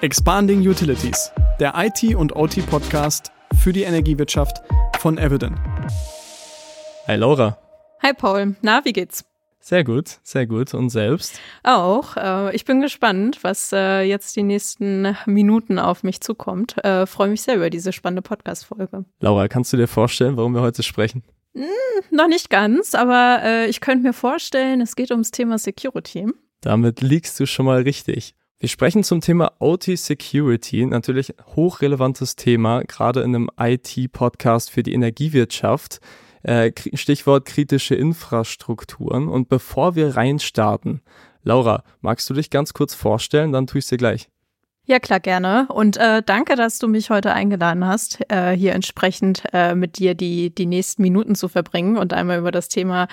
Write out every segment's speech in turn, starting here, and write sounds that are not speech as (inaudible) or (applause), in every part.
Expanding Utilities, der IT- und OT-Podcast für die Energiewirtschaft von Eviden. Hi Laura. Hi Paul, na, wie geht's? Sehr gut, sehr gut. Und selbst? Auch. Äh, ich bin gespannt, was äh, jetzt die nächsten Minuten auf mich zukommt. Äh, Freue mich sehr über diese spannende Podcast-Folge. Laura, kannst du dir vorstellen, warum wir heute sprechen? Hm, noch nicht ganz, aber äh, ich könnte mir vorstellen, es geht ums Thema Security. Damit liegst du schon mal richtig. Wir sprechen zum Thema OT Security, natürlich hochrelevantes Thema, gerade in einem IT-Podcast für die Energiewirtschaft. Äh, Stichwort kritische Infrastrukturen. Und bevor wir reinstarten, Laura, magst du dich ganz kurz vorstellen? Dann tue ich dir gleich. Ja, klar, gerne. Und äh, danke, dass du mich heute eingeladen hast, äh, hier entsprechend äh, mit dir die, die nächsten Minuten zu verbringen und einmal über das Thema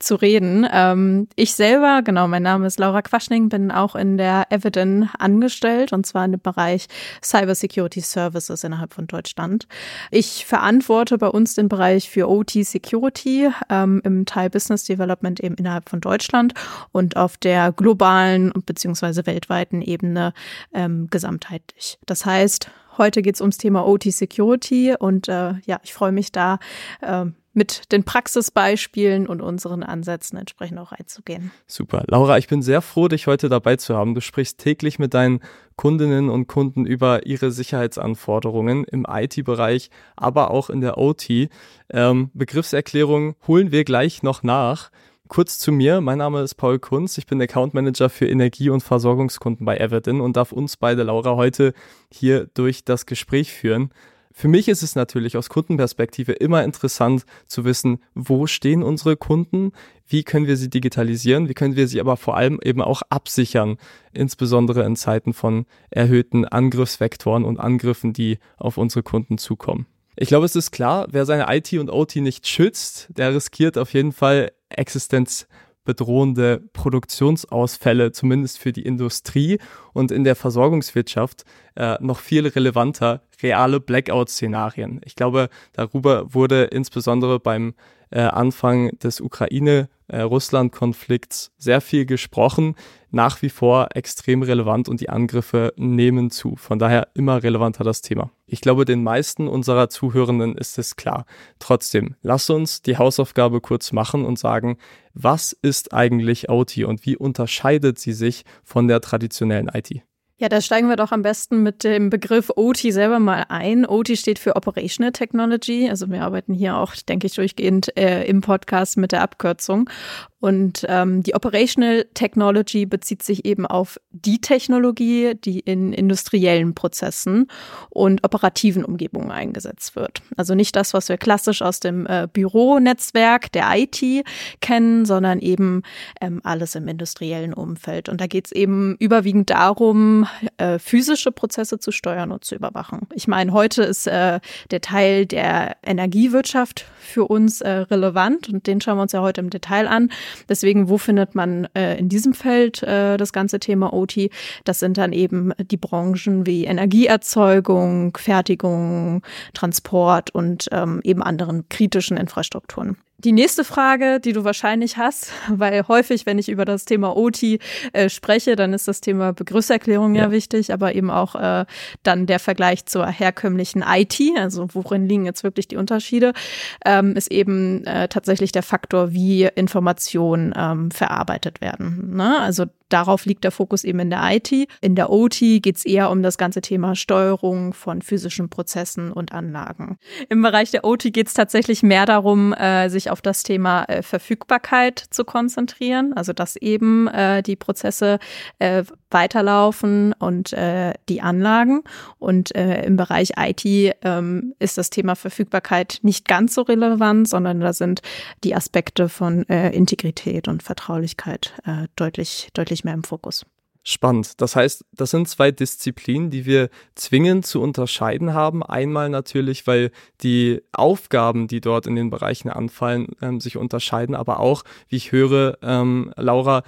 zu reden. Ähm, ich selber, genau, mein Name ist Laura Quaschning, bin auch in der Eviden angestellt und zwar in dem Bereich Cyber Security Services innerhalb von Deutschland. Ich verantworte bei uns den Bereich für OT Security ähm, im Teil Business Development eben innerhalb von Deutschland und auf der globalen beziehungsweise weltweiten Ebene ähm, gesamtheitlich. Das heißt, heute geht es ums Thema OT Security und äh, ja, ich freue mich da äh, mit den Praxisbeispielen und unseren Ansätzen entsprechend auch einzugehen. Super. Laura, ich bin sehr froh, dich heute dabei zu haben. Du sprichst täglich mit deinen Kundinnen und Kunden über ihre Sicherheitsanforderungen im IT-Bereich, aber auch in der OT. Ähm, Begriffserklärung holen wir gleich noch nach. Kurz zu mir, mein Name ist Paul Kunz, ich bin Account Manager für Energie- und Versorgungskunden bei Everton und darf uns beide, Laura, heute hier durch das Gespräch führen. Für mich ist es natürlich aus Kundenperspektive immer interessant zu wissen, wo stehen unsere Kunden, wie können wir sie digitalisieren, wie können wir sie aber vor allem eben auch absichern, insbesondere in Zeiten von erhöhten Angriffsvektoren und Angriffen, die auf unsere Kunden zukommen. Ich glaube, es ist klar, wer seine IT und OT nicht schützt, der riskiert auf jeden Fall existenzbedrohende Produktionsausfälle, zumindest für die Industrie und in der Versorgungswirtschaft äh, noch viel relevanter reale Blackout-Szenarien. Ich glaube, darüber wurde insbesondere beim äh, Anfang des Ukraine-Russland-Konflikts äh, sehr viel gesprochen. Nach wie vor extrem relevant und die Angriffe nehmen zu. Von daher immer relevanter das Thema. Ich glaube, den meisten unserer Zuhörenden ist es klar. Trotzdem, lass uns die Hausaufgabe kurz machen und sagen, was ist eigentlich OT und wie unterscheidet sie sich von der traditionellen IT? Ja, da steigen wir doch am besten mit dem Begriff OT selber mal ein. OT steht für Operational Technology. Also wir arbeiten hier auch, denke ich, durchgehend äh, im Podcast mit der Abkürzung. Und ähm, die Operational Technology bezieht sich eben auf die Technologie, die in industriellen Prozessen und operativen Umgebungen eingesetzt wird. Also nicht das, was wir klassisch aus dem äh, Büronetzwerk der IT kennen, sondern eben ähm, alles im industriellen Umfeld. Und da geht es eben überwiegend darum, äh, physische Prozesse zu steuern und zu überwachen. Ich meine, heute ist äh, der Teil der Energiewirtschaft für uns äh, relevant und den schauen wir uns ja heute im Detail an. Deswegen, wo findet man äh, in diesem Feld äh, das ganze Thema OT? Das sind dann eben die Branchen wie Energieerzeugung, Fertigung, Transport und ähm, eben anderen kritischen Infrastrukturen. Die nächste Frage, die du wahrscheinlich hast, (laughs) weil häufig, wenn ich über das Thema OT äh, spreche, dann ist das Thema Begriffserklärung ja, ja wichtig, aber eben auch äh, dann der Vergleich zur herkömmlichen IT, also worin liegen jetzt wirklich die Unterschiede, ähm, ist eben äh, tatsächlich der Faktor, wie Informationen ähm, verarbeitet werden. Ne? Also Darauf liegt der Fokus eben in der IT. In der OT geht es eher um das ganze Thema Steuerung von physischen Prozessen und Anlagen. Im Bereich der OT geht es tatsächlich mehr darum, äh, sich auf das Thema äh, Verfügbarkeit zu konzentrieren. Also dass eben äh, die Prozesse äh, weiterlaufen und äh, die Anlagen. Und äh, im Bereich IT ähm, ist das Thema Verfügbarkeit nicht ganz so relevant, sondern da sind die Aspekte von Integrität und Vertraulichkeit deutlich, deutlich nicht mehr im Fokus. Spannend. Das heißt, das sind zwei Disziplinen, die wir zwingend zu unterscheiden haben. Einmal natürlich, weil die Aufgaben, die dort in den Bereichen anfallen, ähm, sich unterscheiden, aber auch, wie ich höre, ähm, Laura,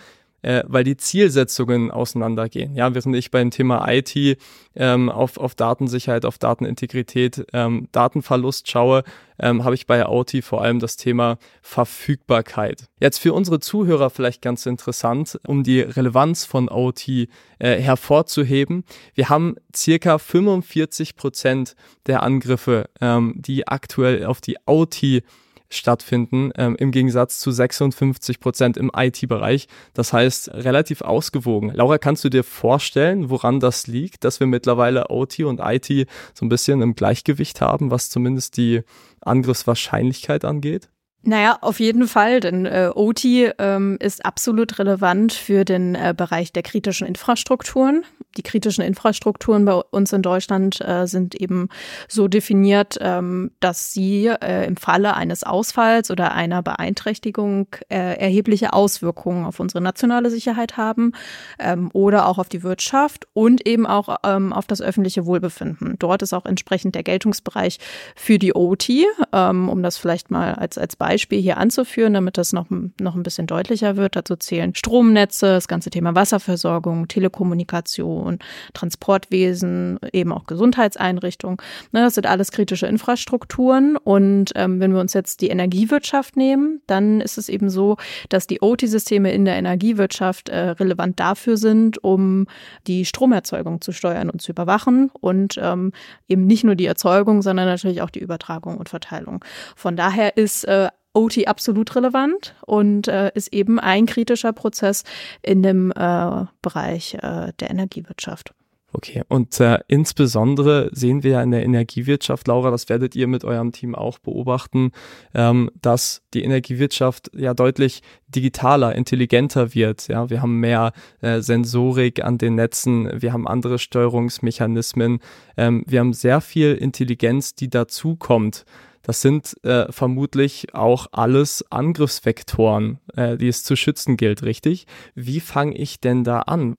äh, weil die Zielsetzungen auseinandergehen. Ja, während ich beim Thema IT ähm, auf, auf Datensicherheit, auf Datenintegrität, ähm, Datenverlust schaue, ähm, habe ich bei OT vor allem das Thema Verfügbarkeit. Jetzt für unsere Zuhörer vielleicht ganz interessant, um die Relevanz von OT äh, hervorzuheben. Wir haben circa 45 Prozent der Angriffe, ähm, die aktuell auf die OT stattfinden, ähm, im Gegensatz zu 56 Prozent im IT-Bereich. Das heißt, relativ ausgewogen. Laura, kannst du dir vorstellen, woran das liegt, dass wir mittlerweile OT und IT so ein bisschen im Gleichgewicht haben, was zumindest die Angriffswahrscheinlichkeit angeht? Naja, auf jeden Fall, denn äh, OT ähm, ist absolut relevant für den äh, Bereich der kritischen Infrastrukturen. Die kritischen Infrastrukturen bei uns in Deutschland äh, sind eben so definiert, ähm, dass sie äh, im Falle eines Ausfalls oder einer Beeinträchtigung äh, erhebliche Auswirkungen auf unsere nationale Sicherheit haben ähm, oder auch auf die Wirtschaft und eben auch ähm, auf das öffentliche Wohlbefinden. Dort ist auch entsprechend der Geltungsbereich für die OT, ähm, um das vielleicht mal als, als Beispiel Beispiel hier anzuführen, damit das noch, noch ein bisschen deutlicher wird. Dazu zählen Stromnetze, das ganze Thema Wasserversorgung, Telekommunikation, Transportwesen, eben auch Gesundheitseinrichtungen. Ne, das sind alles kritische Infrastrukturen. Und ähm, wenn wir uns jetzt die Energiewirtschaft nehmen, dann ist es eben so, dass die OT-Systeme in der Energiewirtschaft äh, relevant dafür sind, um die Stromerzeugung zu steuern und zu überwachen und ähm, eben nicht nur die Erzeugung, sondern natürlich auch die Übertragung und Verteilung. Von daher ist äh, OT absolut relevant und äh, ist eben ein kritischer Prozess in dem äh, Bereich äh, der Energiewirtschaft. Okay, und äh, insbesondere sehen wir ja in der Energiewirtschaft, Laura, das werdet ihr mit eurem Team auch beobachten, ähm, dass die Energiewirtschaft ja deutlich digitaler, intelligenter wird. Ja, wir haben mehr äh, Sensorik an den Netzen, wir haben andere Steuerungsmechanismen, ähm, wir haben sehr viel Intelligenz, die dazukommt. Das sind äh, vermutlich auch alles Angriffsvektoren, äh, die es zu schützen gilt, richtig? Wie fange ich denn da an?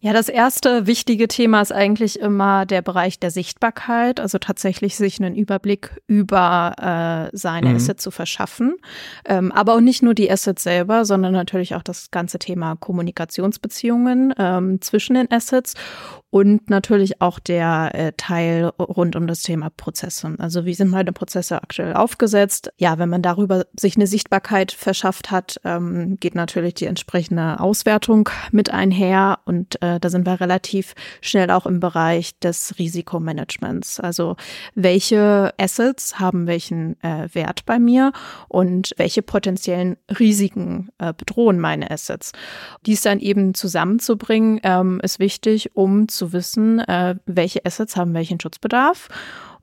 Ja, das erste wichtige Thema ist eigentlich immer der Bereich der Sichtbarkeit, also tatsächlich sich einen Überblick über äh, seine mhm. Assets zu verschaffen. Ähm, aber auch nicht nur die Assets selber, sondern natürlich auch das ganze Thema Kommunikationsbeziehungen ähm, zwischen den Assets und natürlich auch der äh, Teil rund um das Thema Prozesse. Also wie sind meine Prozesse aktuell aufgesetzt? Ja, wenn man darüber sich eine Sichtbarkeit verschafft hat, ähm, geht natürlich die entsprechende Auswertung mit einher und äh, da sind wir relativ schnell auch im Bereich des Risikomanagements. Also welche Assets haben welchen äh, Wert bei mir und welche potenziellen Risiken äh, bedrohen meine Assets? Dies dann eben zusammenzubringen, ähm, ist wichtig, um zu wissen, äh, welche Assets haben welchen Schutzbedarf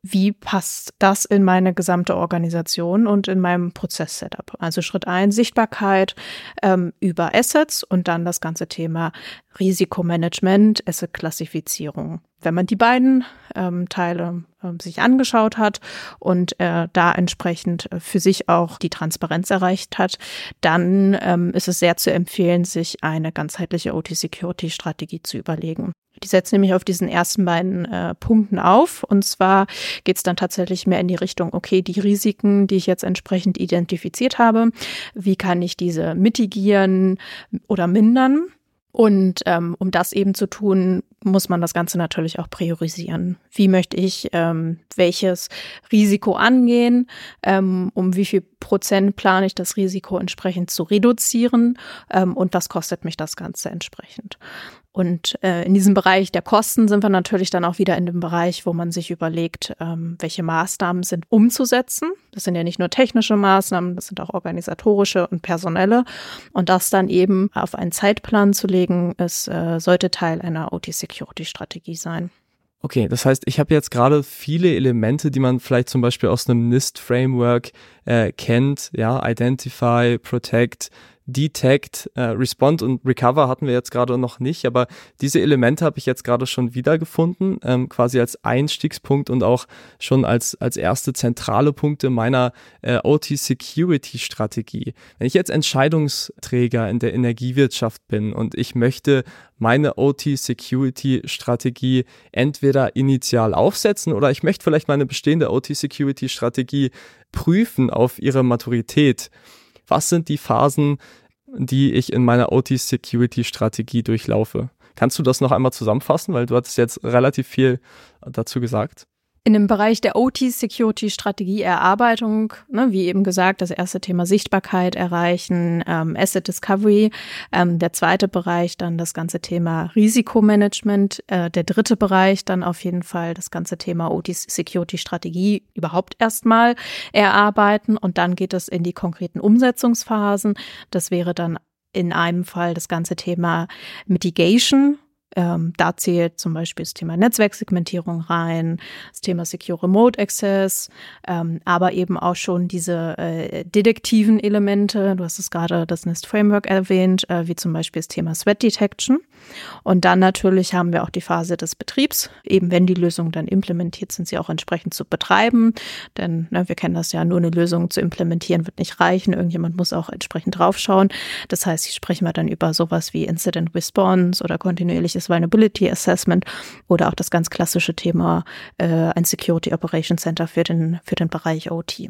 wie passt das in meine gesamte Organisation und in meinem Prozess-Setup. Also Schritt eins Sichtbarkeit ähm, über Assets und dann das ganze Thema Risikomanagement, Asset-Klassifizierung. Wenn man die beiden ähm, Teile ähm, sich angeschaut hat und äh, da entsprechend für sich auch die Transparenz erreicht hat, dann ähm, ist es sehr zu empfehlen, sich eine ganzheitliche OT-Security-Strategie zu überlegen. Die setzt nämlich auf diesen ersten beiden äh, Punkten auf. Und zwar geht es dann tatsächlich mehr in die Richtung, okay, die Risiken, die ich jetzt entsprechend identifiziert habe, wie kann ich diese mitigieren oder mindern? Und ähm, um das eben zu tun, muss man das Ganze natürlich auch priorisieren. Wie möchte ich ähm, welches Risiko angehen? Ähm, um wie viel Prozent plane ich das Risiko entsprechend zu reduzieren? Ähm, und was kostet mich das Ganze entsprechend? Und äh, in diesem Bereich der Kosten sind wir natürlich dann auch wieder in dem Bereich, wo man sich überlegt, ähm, welche Maßnahmen sind umzusetzen. Das sind ja nicht nur technische Maßnahmen, das sind auch organisatorische und personelle. Und das dann eben auf einen Zeitplan zu legen, ist, äh, sollte Teil einer OT-Security-Strategie sein. Okay, das heißt, ich habe jetzt gerade viele Elemente, die man vielleicht zum Beispiel aus einem NIST-Framework äh, kennt, ja, Identify, Protect, Detect, äh, Respond und Recover hatten wir jetzt gerade noch nicht, aber diese Elemente habe ich jetzt gerade schon wiedergefunden, ähm, quasi als Einstiegspunkt und auch schon als, als erste zentrale Punkte meiner äh, OT-Security-Strategie. Wenn ich jetzt Entscheidungsträger in der Energiewirtschaft bin und ich möchte meine OT-Security-Strategie entweder initial aufsetzen oder ich möchte vielleicht meine bestehende OT-Security-Strategie prüfen auf ihre Maturität, was sind die Phasen, die ich in meiner OT-Security-Strategie durchlaufe. Kannst du das noch einmal zusammenfassen, weil du hattest jetzt relativ viel dazu gesagt? In dem Bereich der OT-Security-Strategie-Erarbeitung, ne, wie eben gesagt, das erste Thema Sichtbarkeit erreichen, ähm, Asset Discovery. Ähm, der zweite Bereich dann das ganze Thema Risikomanagement. Äh, der dritte Bereich dann auf jeden Fall das ganze Thema OT-Security-Strategie überhaupt erstmal erarbeiten. Und dann geht es in die konkreten Umsetzungsphasen. Das wäre dann in einem Fall das ganze Thema Mitigation, ähm, da zählt zum Beispiel das Thema Netzwerksegmentierung rein, das Thema Secure Remote Access, ähm, aber eben auch schon diese äh, detektiven Elemente. Du hast es gerade das NIST Framework erwähnt, äh, wie zum Beispiel das Thema Sweat Detection. Und dann natürlich haben wir auch die Phase des Betriebs. Eben wenn die Lösungen dann implementiert sind, sie auch entsprechend zu betreiben. Denn ne, wir kennen das ja, nur eine Lösung zu implementieren wird nicht reichen. Irgendjemand muss auch entsprechend draufschauen. Das heißt, hier sprechen wir dann über sowas wie Incident Response oder kontinuierliches das Vulnerability Assessment oder auch das ganz klassische Thema äh, ein Security Operation Center für den, für den Bereich OT.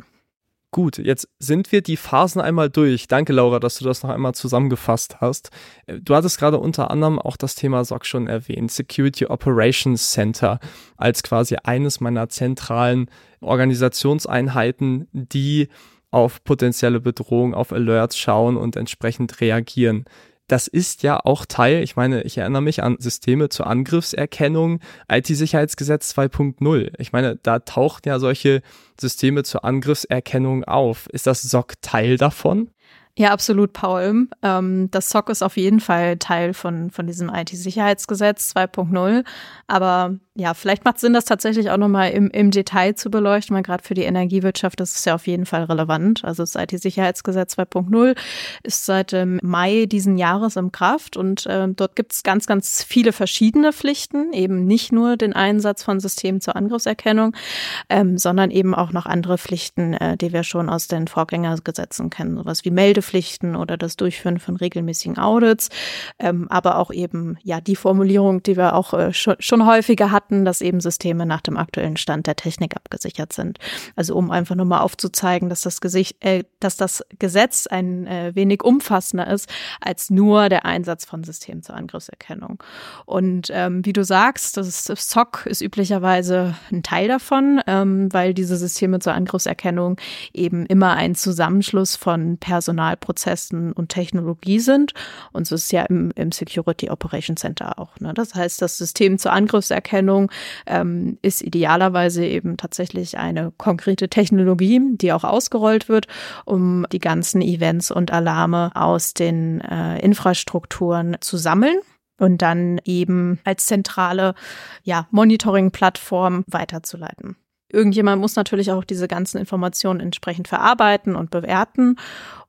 Gut, jetzt sind wir die Phasen einmal durch. Danke, Laura, dass du das noch einmal zusammengefasst hast. Du hattest gerade unter anderem auch das Thema SOC schon erwähnt, Security Operations Center, als quasi eines meiner zentralen Organisationseinheiten, die auf potenzielle Bedrohungen, auf Alerts schauen und entsprechend reagieren das ist ja auch Teil, ich meine, ich erinnere mich an Systeme zur Angriffserkennung, IT-Sicherheitsgesetz 2.0. Ich meine, da tauchen ja solche Systeme zur Angriffserkennung auf. Ist das SOC Teil davon? Ja, absolut, Paul. Ähm, das SOC ist auf jeden Fall Teil von, von diesem IT-Sicherheitsgesetz 2.0. Aber ja, vielleicht macht es Sinn, das tatsächlich auch nochmal im, im Detail zu beleuchten, weil gerade für die Energiewirtschaft ist es ja auf jeden Fall relevant. Also das IT-Sicherheitsgesetz 2.0 ist seit ähm, Mai diesen Jahres in Kraft und äh, dort gibt es ganz, ganz viele verschiedene Pflichten, eben nicht nur den Einsatz von Systemen zur Angriffserkennung, ähm, sondern eben auch noch andere Pflichten, äh, die wir schon aus den Vorgängergesetzen kennen, sowas wie Meldepflichten oder das Durchführen von regelmäßigen Audits, ähm, aber auch eben ja die Formulierung, die wir auch äh, schon, schon häufiger hatten, hatten, dass eben Systeme nach dem aktuellen Stand der Technik abgesichert sind. Also um einfach nur mal aufzuzeigen, dass das, Gesicht, äh, dass das Gesetz ein äh, wenig umfassender ist als nur der Einsatz von Systemen zur Angriffserkennung. Und ähm, wie du sagst, das SOC ist üblicherweise ein Teil davon, ähm, weil diese Systeme zur Angriffserkennung eben immer ein Zusammenschluss von Personalprozessen und Technologie sind. Und so ist es ja im, im Security Operation Center auch. Ne? Das heißt, das System zur Angriffserkennung Anwendung ähm, ist idealerweise eben tatsächlich eine konkrete Technologie, die auch ausgerollt wird, um die ganzen Events und Alarme aus den äh, Infrastrukturen zu sammeln und dann eben als zentrale ja, Monitoring-Plattform weiterzuleiten. Irgendjemand muss natürlich auch diese ganzen Informationen entsprechend verarbeiten und bewerten.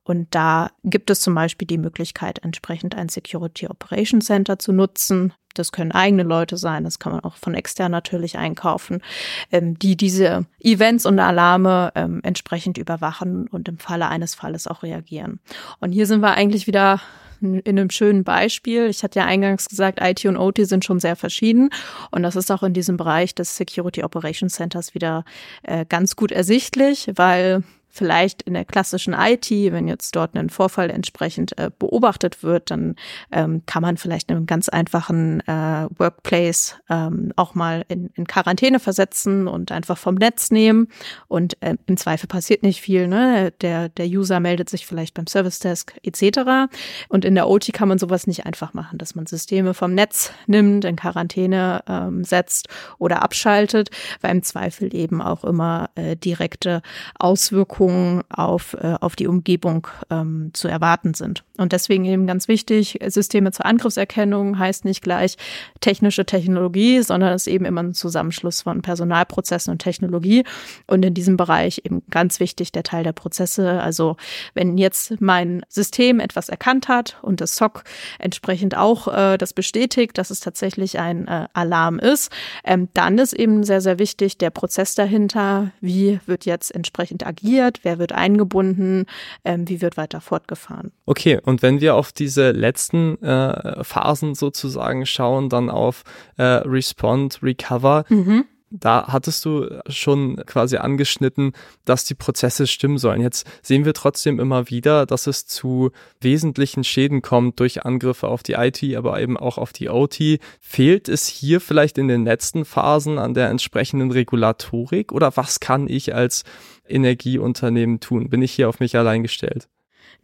Und da gibt es zum Beispiel die Möglichkeit, entsprechend ein Security Operation Center zu nutzen. Das können eigene Leute sein, das kann man auch von extern natürlich einkaufen, ähm, die diese Events und Alarme ähm, entsprechend überwachen und im Falle eines Falles auch reagieren. Und hier sind wir eigentlich wieder in einem schönen Beispiel. Ich hatte ja eingangs gesagt, IT und OT sind schon sehr verschieden. Und das ist auch in diesem Bereich des Security Operations Centers wieder äh, ganz gut ersichtlich, weil vielleicht in der klassischen IT, wenn jetzt dort ein Vorfall entsprechend äh, beobachtet wird, dann ähm, kann man vielleicht einen ganz einfachen äh, Workplace ähm, auch mal in, in Quarantäne versetzen und einfach vom Netz nehmen. Und äh, im Zweifel passiert nicht viel. Ne? Der, der User meldet sich vielleicht beim Service Desk etc. Und in der OT kann man sowas nicht einfach machen, dass man Systeme vom Netz nimmt, in Quarantäne ähm, setzt oder abschaltet, weil im Zweifel eben auch immer äh, direkte Auswirkungen Auswirkungen auf, äh, auf die Umgebung ähm, zu erwarten sind. Und deswegen eben ganz wichtig, Systeme zur Angriffserkennung heißt nicht gleich technische Technologie, sondern es ist eben immer ein Zusammenschluss von Personalprozessen und Technologie. Und in diesem Bereich eben ganz wichtig der Teil der Prozesse. Also wenn jetzt mein System etwas erkannt hat und das SOC entsprechend auch äh, das bestätigt, dass es tatsächlich ein äh, Alarm ist, ähm, dann ist eben sehr, sehr wichtig der Prozess dahinter. Wie wird jetzt entsprechend agiert? Wer wird eingebunden, ähm, wie wird weiter fortgefahren. Okay, und wenn wir auf diese letzten äh, Phasen sozusagen schauen, dann auf äh, Respond, Recover, mhm. Da hattest du schon quasi angeschnitten, dass die Prozesse stimmen sollen. Jetzt sehen wir trotzdem immer wieder, dass es zu wesentlichen Schäden kommt durch Angriffe auf die IT, aber eben auch auf die OT. Fehlt es hier vielleicht in den letzten Phasen an der entsprechenden Regulatorik oder was kann ich als Energieunternehmen tun? Bin ich hier auf mich allein gestellt?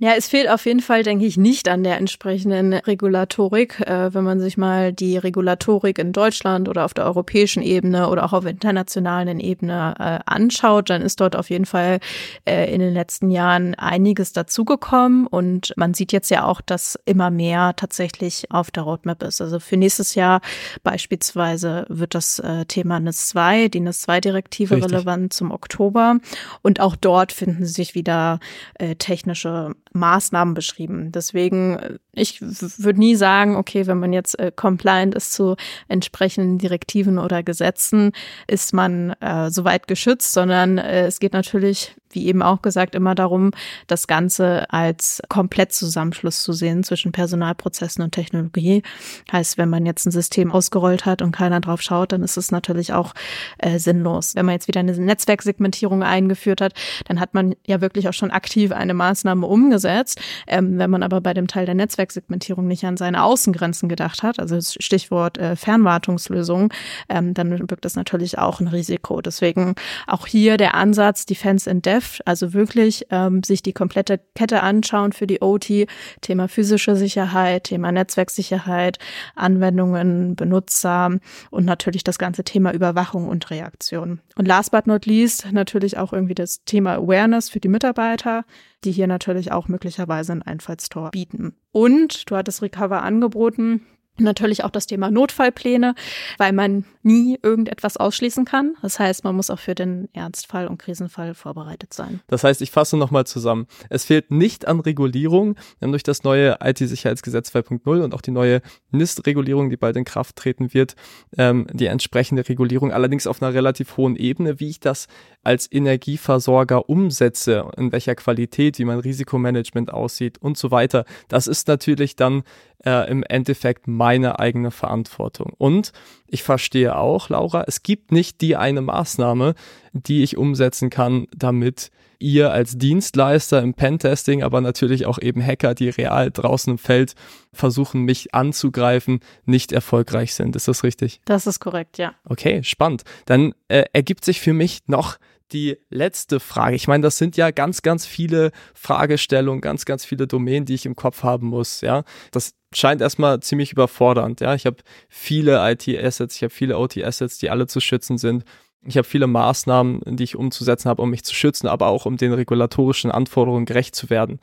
Ja, es fehlt auf jeden Fall, denke ich, nicht an der entsprechenden Regulatorik. Äh, wenn man sich mal die Regulatorik in Deutschland oder auf der europäischen Ebene oder auch auf internationalen Ebene äh, anschaut, dann ist dort auf jeden Fall äh, in den letzten Jahren einiges dazugekommen. Und man sieht jetzt ja auch, dass immer mehr tatsächlich auf der Roadmap ist. Also für nächstes Jahr beispielsweise wird das äh, Thema NIS 2, die NIS 2-Direktive relevant zum Oktober. Und auch dort finden sich wieder äh, technische Maßnahmen beschrieben. Deswegen, äh, ich würde nie sagen, okay, wenn man jetzt äh, compliant ist zu entsprechenden Direktiven oder Gesetzen, ist man äh, soweit geschützt, sondern äh, es geht natürlich wie eben auch gesagt, immer darum, das Ganze als Komplettzusammenschluss zu sehen zwischen Personalprozessen und Technologie. Heißt, wenn man jetzt ein System ausgerollt hat und keiner drauf schaut, dann ist es natürlich auch äh, sinnlos. Wenn man jetzt wieder eine Netzwerksegmentierung eingeführt hat, dann hat man ja wirklich auch schon aktiv eine Maßnahme umgesetzt. Ähm, wenn man aber bei dem Teil der Netzwerksegmentierung nicht an seine Außengrenzen gedacht hat, also Stichwort äh, Fernwartungslösung, ähm, dann wirkt das natürlich auch ein Risiko. Deswegen auch hier der Ansatz Defense in Chef, also wirklich ähm, sich die komplette Kette anschauen für die OT, Thema physische Sicherheit, Thema Netzwerksicherheit, Anwendungen, Benutzer und natürlich das ganze Thema Überwachung und Reaktion. Und last but not least natürlich auch irgendwie das Thema Awareness für die Mitarbeiter, die hier natürlich auch möglicherweise ein Einfallstor bieten. Und du hattest Recover angeboten, Natürlich auch das Thema Notfallpläne, weil man nie irgendetwas ausschließen kann. Das heißt, man muss auch für den Ernstfall und Krisenfall vorbereitet sein. Das heißt, ich fasse nochmal zusammen. Es fehlt nicht an Regulierung. Haben durch das neue IT-Sicherheitsgesetz 2.0 und auch die neue NIST-Regulierung, die bald in Kraft treten wird, ähm, die entsprechende Regulierung, allerdings auf einer relativ hohen Ebene, wie ich das als Energieversorger umsetze, in welcher Qualität, wie mein Risikomanagement aussieht und so weiter. Das ist natürlich dann äh, im Endeffekt meine eigene Verantwortung. Und ich verstehe auch, Laura, es gibt nicht die eine Maßnahme, die ich umsetzen kann, damit ihr als Dienstleister im Pentesting, aber natürlich auch eben Hacker, die real draußen im Feld versuchen, mich anzugreifen, nicht erfolgreich sind. Ist das richtig? Das ist korrekt, ja. Okay, spannend. Dann äh, ergibt sich für mich noch die letzte Frage. Ich meine, das sind ja ganz, ganz viele Fragestellungen, ganz, ganz viele Domänen, die ich im Kopf haben muss. Ja, das scheint erstmal ziemlich überfordernd. Ja, ich habe viele IT-Assets, ich habe viele OT-Assets, die alle zu schützen sind. Ich habe viele Maßnahmen, die ich umzusetzen habe, um mich zu schützen, aber auch um den regulatorischen Anforderungen gerecht zu werden.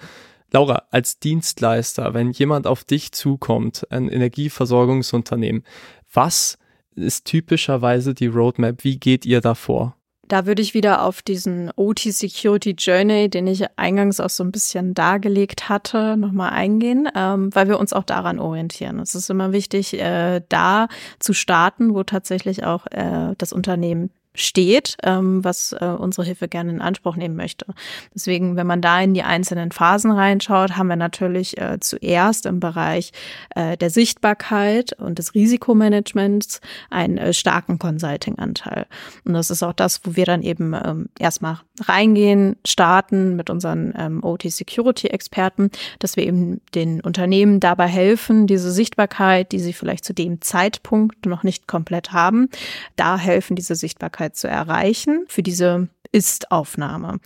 Laura, als Dienstleister, wenn jemand auf dich zukommt, ein Energieversorgungsunternehmen, was ist typischerweise die Roadmap? Wie geht ihr davor? Da würde ich wieder auf diesen OT Security Journey, den ich eingangs auch so ein bisschen dargelegt hatte, nochmal eingehen, ähm, weil wir uns auch daran orientieren. Es ist immer wichtig, äh, da zu starten, wo tatsächlich auch äh, das Unternehmen steht, ähm, was äh, unsere Hilfe gerne in Anspruch nehmen möchte. Deswegen, wenn man da in die einzelnen Phasen reinschaut, haben wir natürlich äh, zuerst im Bereich äh, der Sichtbarkeit und des Risikomanagements einen äh, starken Consulting-Anteil. Und das ist auch das, wo wir dann eben ähm, erstmal reingehen, starten mit unseren ähm, OT-Security-Experten, dass wir eben den Unternehmen dabei helfen, diese Sichtbarkeit, die sie vielleicht zu dem Zeitpunkt noch nicht komplett haben, da helfen, diese Sichtbarkeit zu erreichen für diese Ist-Aufnahme.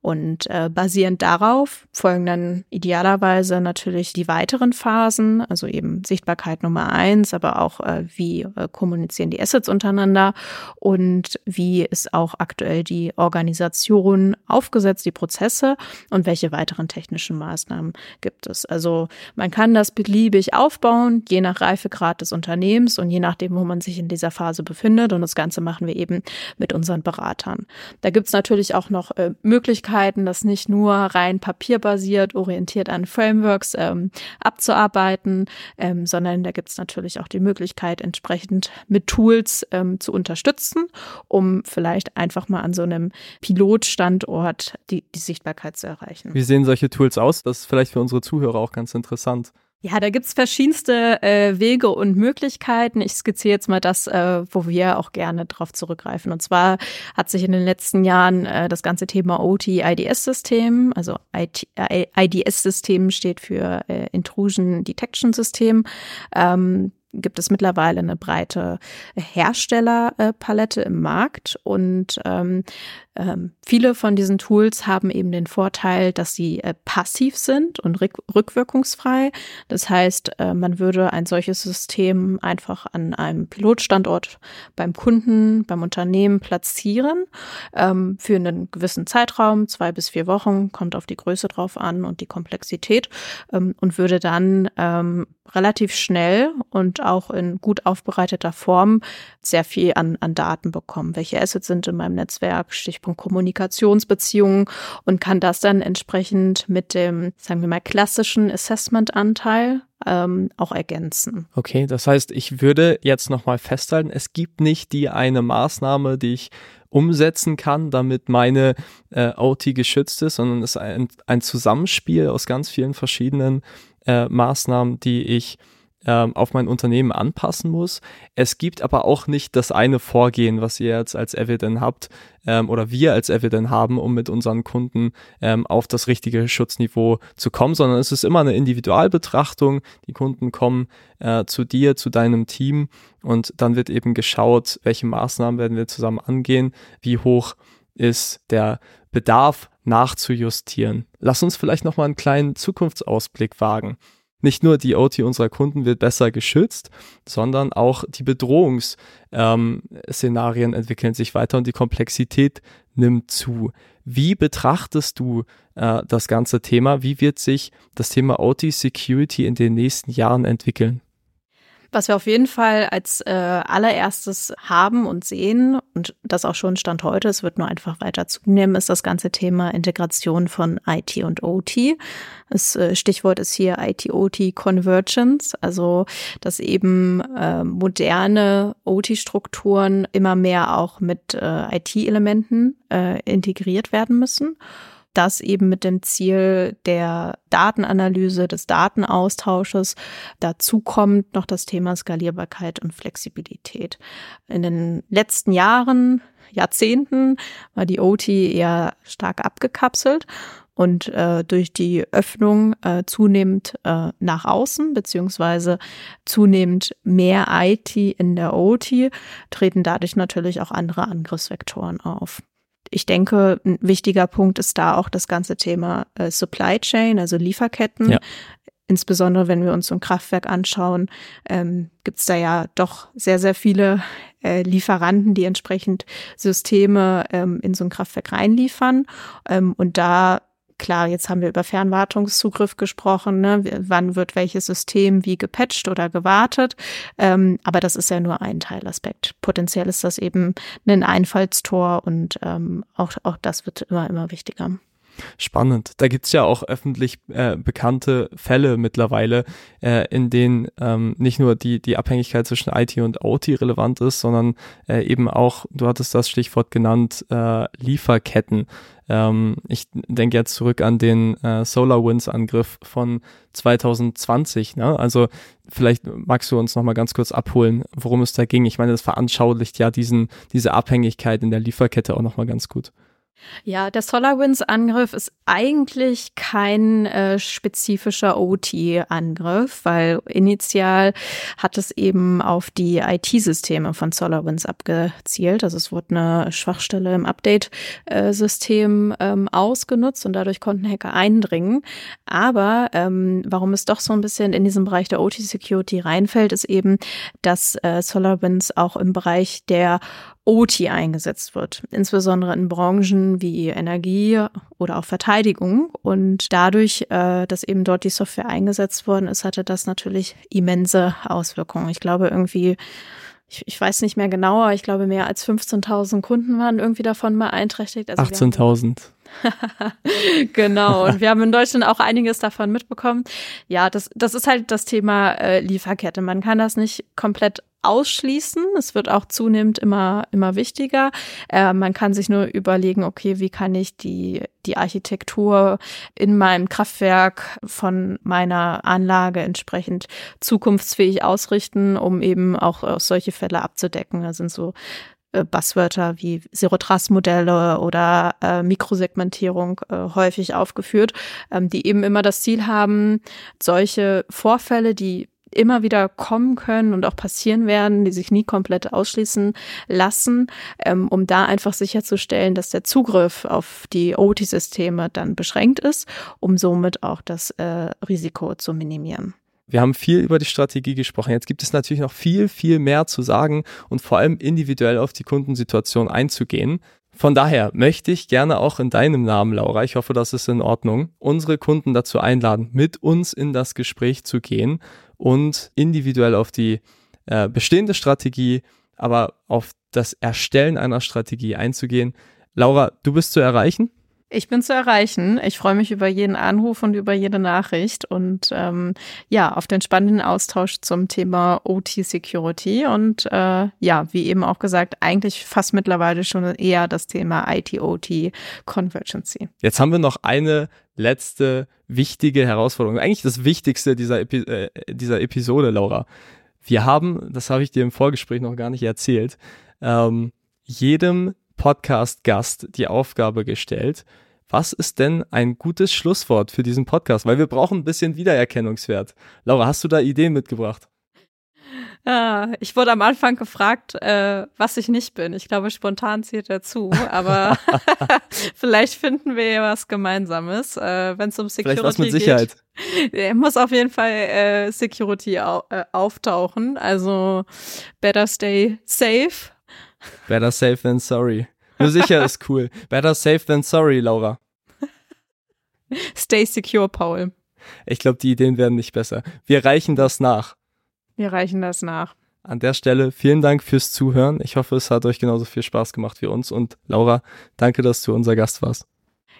Und äh, basierend darauf folgen dann idealerweise natürlich die weiteren Phasen, also eben Sichtbarkeit Nummer eins, aber auch äh, wie äh, kommunizieren die Assets untereinander und wie ist auch aktuell die Organisation aufgesetzt, die Prozesse und welche weiteren technischen Maßnahmen gibt es. Also man kann das beliebig aufbauen, je nach Reifegrad des Unternehmens und je nachdem, wo man sich in dieser Phase befindet. Und das Ganze machen wir eben mit unseren Beratern. Da gibt es natürlich auch noch äh, Möglichkeiten, Möglichkeiten, das nicht nur rein papierbasiert, orientiert an Frameworks ähm, abzuarbeiten, ähm, sondern da gibt es natürlich auch die Möglichkeit, entsprechend mit Tools ähm, zu unterstützen, um vielleicht einfach mal an so einem Pilotstandort die, die Sichtbarkeit zu erreichen. Wie sehen solche Tools aus? Das ist vielleicht für unsere Zuhörer auch ganz interessant. Ja, da gibt's verschiedenste äh, Wege und Möglichkeiten. Ich skizziere jetzt mal das, äh, wo wir auch gerne drauf zurückgreifen. Und zwar hat sich in den letzten Jahren äh, das ganze Thema OT-IDS-System, also IDS-System steht für äh, Intrusion Detection System, ähm, gibt es mittlerweile eine breite Herstellerpalette im Markt und ähm, ähm, viele von diesen Tools haben eben den Vorteil, dass sie äh, passiv sind und rückwirkungsfrei. Das heißt, äh, man würde ein solches System einfach an einem Pilotstandort beim Kunden, beim Unternehmen platzieren ähm, für einen gewissen Zeitraum, zwei bis vier Wochen, kommt auf die Größe drauf an und die Komplexität ähm, und würde dann ähm, relativ schnell und auch in gut aufbereiteter Form sehr viel an, an Daten bekommen. Welche Assets sind in meinem Netzwerk? Stichpunkt Kommunikationsbeziehungen und kann das dann entsprechend mit dem, sagen wir mal, klassischen Assessment-Anteil ähm, auch ergänzen. Okay, das heißt, ich würde jetzt nochmal festhalten, es gibt nicht die eine Maßnahme, die ich umsetzen kann, damit meine äh, OT geschützt ist, sondern es ist ein, ein Zusammenspiel aus ganz vielen verschiedenen äh, Maßnahmen, die ich ähm, auf mein Unternehmen anpassen muss. Es gibt aber auch nicht das eine Vorgehen, was ihr jetzt als Evident habt ähm, oder wir als Evident haben, um mit unseren Kunden ähm, auf das richtige Schutzniveau zu kommen, sondern es ist immer eine Individualbetrachtung. Die Kunden kommen äh, zu dir, zu deinem Team und dann wird eben geschaut, welche Maßnahmen werden wir zusammen angehen, wie hoch ist der Bedarf nachzujustieren. Lass uns vielleicht noch mal einen kleinen Zukunftsausblick wagen. Nicht nur die OT unserer Kunden wird besser geschützt, sondern auch die Bedrohungsszenarien ähm, entwickeln sich weiter und die Komplexität nimmt zu. Wie betrachtest du äh, das ganze Thema? Wie wird sich das Thema OT Security in den nächsten Jahren entwickeln? Was wir auf jeden Fall als äh, allererstes haben und sehen und das auch schon Stand heute, es wird nur einfach weiter zunehmen, ist das ganze Thema Integration von IT und OT. Das äh, Stichwort ist hier IT-OT Convergence, also dass eben äh, moderne OT-Strukturen immer mehr auch mit äh, IT-Elementen äh, integriert werden müssen das eben mit dem Ziel der Datenanalyse, des Datenaustausches. Dazu kommt noch das Thema Skalierbarkeit und Flexibilität. In den letzten Jahren, Jahrzehnten war die OT eher stark abgekapselt und äh, durch die Öffnung äh, zunehmend äh, nach außen beziehungsweise zunehmend mehr IT in der OT treten dadurch natürlich auch andere Angriffsvektoren auf ich denke, ein wichtiger Punkt ist da auch das ganze Thema äh, Supply Chain, also Lieferketten. Ja. Insbesondere wenn wir uns so ein Kraftwerk anschauen, ähm, gibt es da ja doch sehr, sehr viele äh, Lieferanten, die entsprechend Systeme ähm, in so ein Kraftwerk reinliefern. Ähm, und da klar, jetzt haben wir über Fernwartungszugriff gesprochen, ne? wann wird welches System wie gepatcht oder gewartet, ähm, aber das ist ja nur ein Teilaspekt. Potenziell ist das eben ein Einfallstor und ähm, auch, auch das wird immer, immer wichtiger. Spannend. Da gibt's ja auch öffentlich äh, bekannte Fälle mittlerweile, äh, in denen ähm, nicht nur die, die Abhängigkeit zwischen IT und OT relevant ist, sondern äh, eben auch, du hattest das Stichwort genannt, äh, Lieferketten. Ähm, ich denke jetzt zurück an den äh, SolarWinds-Angriff von 2020. Ne? Also vielleicht magst du uns noch mal ganz kurz abholen, worum es da ging. Ich meine, das veranschaulicht ja diesen, diese Abhängigkeit in der Lieferkette auch noch mal ganz gut. Ja, der SolarWinds-Angriff ist eigentlich kein äh, spezifischer OT-Angriff, weil initial hat es eben auf die IT-Systeme von SolarWinds abgezielt. Also es wurde eine Schwachstelle im Update-System ähm, ausgenutzt und dadurch konnten Hacker eindringen. Aber ähm, warum es doch so ein bisschen in diesem Bereich der OT-Security reinfällt, ist eben, dass äh, SolarWinds auch im Bereich der OT eingesetzt wird, insbesondere in Branchen wie Energie oder auch Verteidigung. Und dadurch, äh, dass eben dort die Software eingesetzt worden ist, hatte das natürlich immense Auswirkungen. Ich glaube irgendwie, ich, ich weiß nicht mehr genauer, ich glaube mehr als 15.000 Kunden waren irgendwie davon beeinträchtigt. Also 18.000. (laughs) genau. Und wir haben in Deutschland auch einiges davon mitbekommen. Ja, das, das ist halt das Thema äh, Lieferkette. Man kann das nicht komplett ausschließen. Es wird auch zunehmend immer, immer wichtiger. Äh, man kann sich nur überlegen, okay, wie kann ich die, die Architektur in meinem Kraftwerk von meiner Anlage entsprechend zukunftsfähig ausrichten, um eben auch solche Fälle abzudecken. Da sind so äh, Buzzwörter wie Zero-Trust-Modelle oder äh, Mikrosegmentierung äh, häufig aufgeführt, ähm, die eben immer das Ziel haben, solche Vorfälle, die immer wieder kommen können und auch passieren werden, die sich nie komplett ausschließen lassen, ähm, um da einfach sicherzustellen, dass der Zugriff auf die OT-Systeme dann beschränkt ist, um somit auch das äh, Risiko zu minimieren. Wir haben viel über die Strategie gesprochen. Jetzt gibt es natürlich noch viel, viel mehr zu sagen und vor allem individuell auf die Kundensituation einzugehen. Von daher möchte ich gerne auch in deinem Namen, Laura, ich hoffe, das ist in Ordnung, unsere Kunden dazu einladen, mit uns in das Gespräch zu gehen und individuell auf die äh, bestehende Strategie, aber auf das Erstellen einer Strategie einzugehen. Laura, du bist zu erreichen? Ich bin zu erreichen. Ich freue mich über jeden Anruf und über jede Nachricht und ähm, ja, auf den spannenden Austausch zum Thema OT Security und äh, ja, wie eben auch gesagt, eigentlich fast mittlerweile schon eher das Thema IT-OT Convergency. Jetzt haben wir noch eine letzte wichtige Herausforderung, eigentlich das Wichtigste dieser, Epi äh, dieser Episode, Laura. Wir haben, das habe ich dir im Vorgespräch noch gar nicht erzählt, ähm, jedem Podcast-Gast die Aufgabe gestellt, was ist denn ein gutes Schlusswort für diesen Podcast? Weil wir brauchen ein bisschen Wiedererkennungswert. Laura, hast du da Ideen mitgebracht? Ja, ich wurde am Anfang gefragt, äh, was ich nicht bin. Ich glaube, spontan zählt dazu, aber (laughs) (laughs) vielleicht finden wir ja was Gemeinsames, äh, wenn es um Security vielleicht was mit Sicherheit. geht. Er muss auf jeden Fall äh, Security au äh, auftauchen. Also better stay safe Better safe than sorry. Nur sicher ist cool. Better safe than sorry, Laura. Stay secure, Paul. Ich glaube, die Ideen werden nicht besser. Wir reichen das nach. Wir reichen das nach. An der Stelle vielen Dank fürs Zuhören. Ich hoffe, es hat euch genauso viel Spaß gemacht wie uns. Und Laura, danke, dass du unser Gast warst.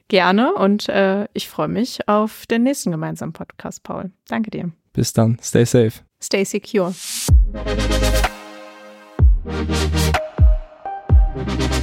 Gerne und äh, ich freue mich auf den nächsten gemeinsamen Podcast, Paul. Danke dir. Bis dann. Stay safe. Stay secure. Thank you.